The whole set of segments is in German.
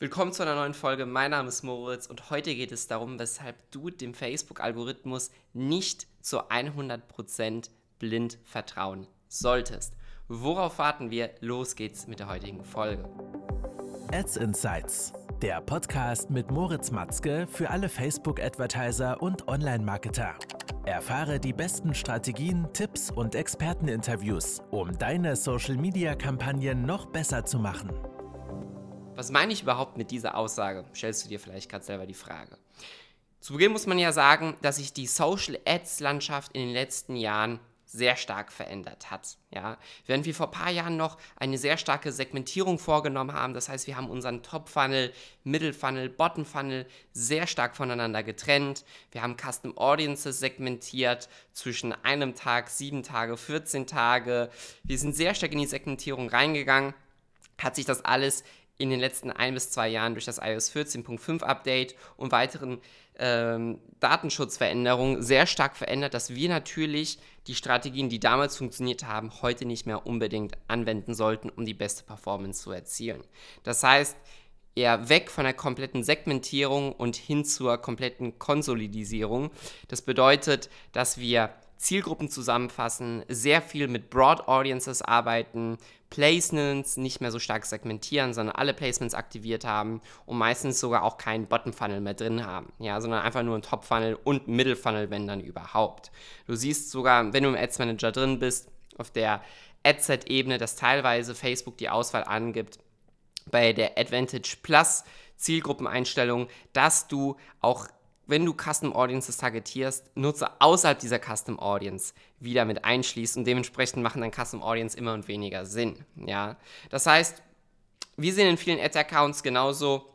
Willkommen zu einer neuen Folge. Mein Name ist Moritz und heute geht es darum, weshalb du dem Facebook-Algorithmus nicht zu 100% blind vertrauen solltest. Worauf warten wir? Los geht's mit der heutigen Folge. Ads Insights, der Podcast mit Moritz Matzke für alle Facebook-Advertiser und Online-Marketer. Erfahre die besten Strategien, Tipps und Experteninterviews, um deine Social-Media-Kampagnen noch besser zu machen. Was meine ich überhaupt mit dieser Aussage? Stellst du dir vielleicht gerade selber die Frage. Zu Beginn muss man ja sagen, dass sich die Social Ads Landschaft in den letzten Jahren sehr stark verändert hat. Ja? Während wir vor ein paar Jahren noch eine sehr starke Segmentierung vorgenommen haben, das heißt, wir haben unseren Top-Funnel, Middle-Funnel, Bottom-Funnel sehr stark voneinander getrennt. Wir haben Custom Audiences segmentiert zwischen einem Tag, sieben Tage, 14 Tage. Wir sind sehr stark in die Segmentierung reingegangen. Hat sich das alles in den letzten ein bis zwei Jahren durch das iOS 14.5 Update und weiteren ähm, Datenschutzveränderungen sehr stark verändert, dass wir natürlich die Strategien, die damals funktioniert haben, heute nicht mehr unbedingt anwenden sollten, um die beste Performance zu erzielen. Das heißt, eher weg von der kompletten Segmentierung und hin zur kompletten Konsolidisierung. Das bedeutet, dass wir Zielgruppen zusammenfassen, sehr viel mit Broad Audiences arbeiten, Placements nicht mehr so stark segmentieren, sondern alle Placements aktiviert haben und meistens sogar auch keinen Bottom Funnel mehr drin haben, ja, sondern einfach nur einen Top Funnel und Middle Funnel, wenn dann überhaupt. Du siehst sogar, wenn du im Ads Manager drin bist, auf der Adset-Ebene, dass teilweise Facebook die Auswahl angibt bei der Advantage Plus Zielgruppeneinstellung, dass du auch wenn du Custom Audiences targetierst, Nutzer außerhalb dieser Custom Audience wieder mit einschließt und dementsprechend machen dann Custom Audience immer und weniger Sinn. Ja? Das heißt, wir sehen in vielen Ad-Accounts genauso,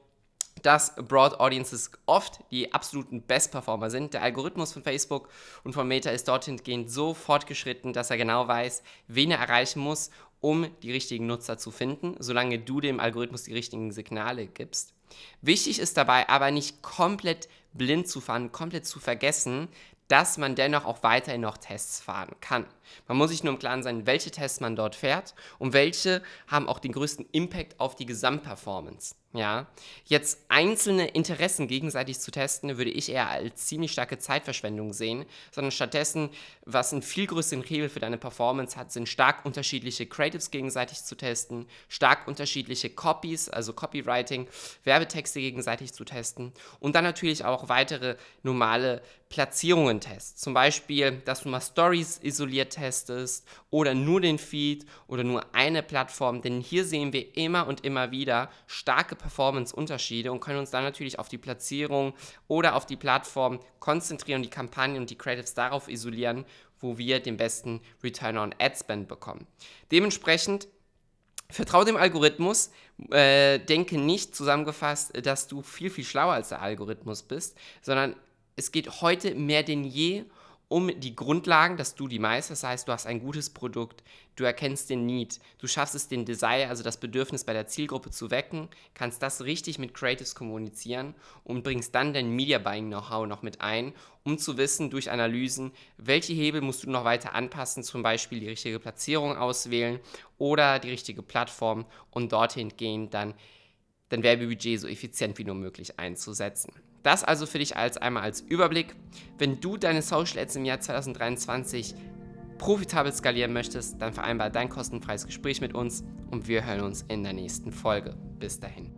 dass Broad Audiences oft die absoluten Best-Performer sind. Der Algorithmus von Facebook und von Meta ist dorthin gehend so fortgeschritten, dass er genau weiß, wen er erreichen muss, um die richtigen Nutzer zu finden, solange du dem Algorithmus die richtigen Signale gibst. Wichtig ist dabei aber nicht komplett blind zu fahren, komplett zu vergessen, dass man dennoch auch weiterhin noch Tests fahren kann. Man muss sich nur im Klaren sein, welche Tests man dort fährt und welche haben auch den größten Impact auf die Gesamtperformance. Ja, jetzt einzelne Interessen gegenseitig zu testen, würde ich eher als ziemlich starke Zeitverschwendung sehen, sondern stattdessen, was einen viel größeren Hebel für deine Performance hat, sind stark unterschiedliche Creatives gegenseitig zu testen, stark unterschiedliche Copies, also Copywriting, Werbetexte gegenseitig zu testen und dann natürlich auch weitere normale Platzierungen tests. Zum Beispiel, dass du mal Stories isoliert testest oder nur den Feed oder nur eine Plattform, denn hier sehen wir immer und immer wieder starke Performance-Unterschiede und können uns dann natürlich auf die Platzierung oder auf die Plattform konzentrieren die Kampagnen und die Creatives darauf isolieren, wo wir den besten Return on Ad Spend bekommen. Dementsprechend Vertraue dem Algorithmus, äh, denke nicht zusammengefasst, dass du viel, viel schlauer als der Algorithmus bist, sondern es geht heute mehr denn je um die Grundlagen, dass du die meisterst. Das heißt, du hast ein gutes Produkt, du erkennst den Need, du schaffst es, den Desire, also das Bedürfnis bei der Zielgruppe zu wecken, kannst das richtig mit Creatives kommunizieren und bringst dann dein Media Buying Know-how noch mit ein, um zu wissen durch Analysen, welche Hebel musst du noch weiter anpassen, zum Beispiel die richtige Platzierung auswählen oder die richtige Plattform und dorthin gehen dann dein Werbebudget so effizient wie nur möglich einzusetzen. Das also für dich als einmal als Überblick. Wenn du deine Social Ads im Jahr 2023 profitabel skalieren möchtest, dann vereinbare dein kostenfreies Gespräch mit uns und wir hören uns in der nächsten Folge. Bis dahin.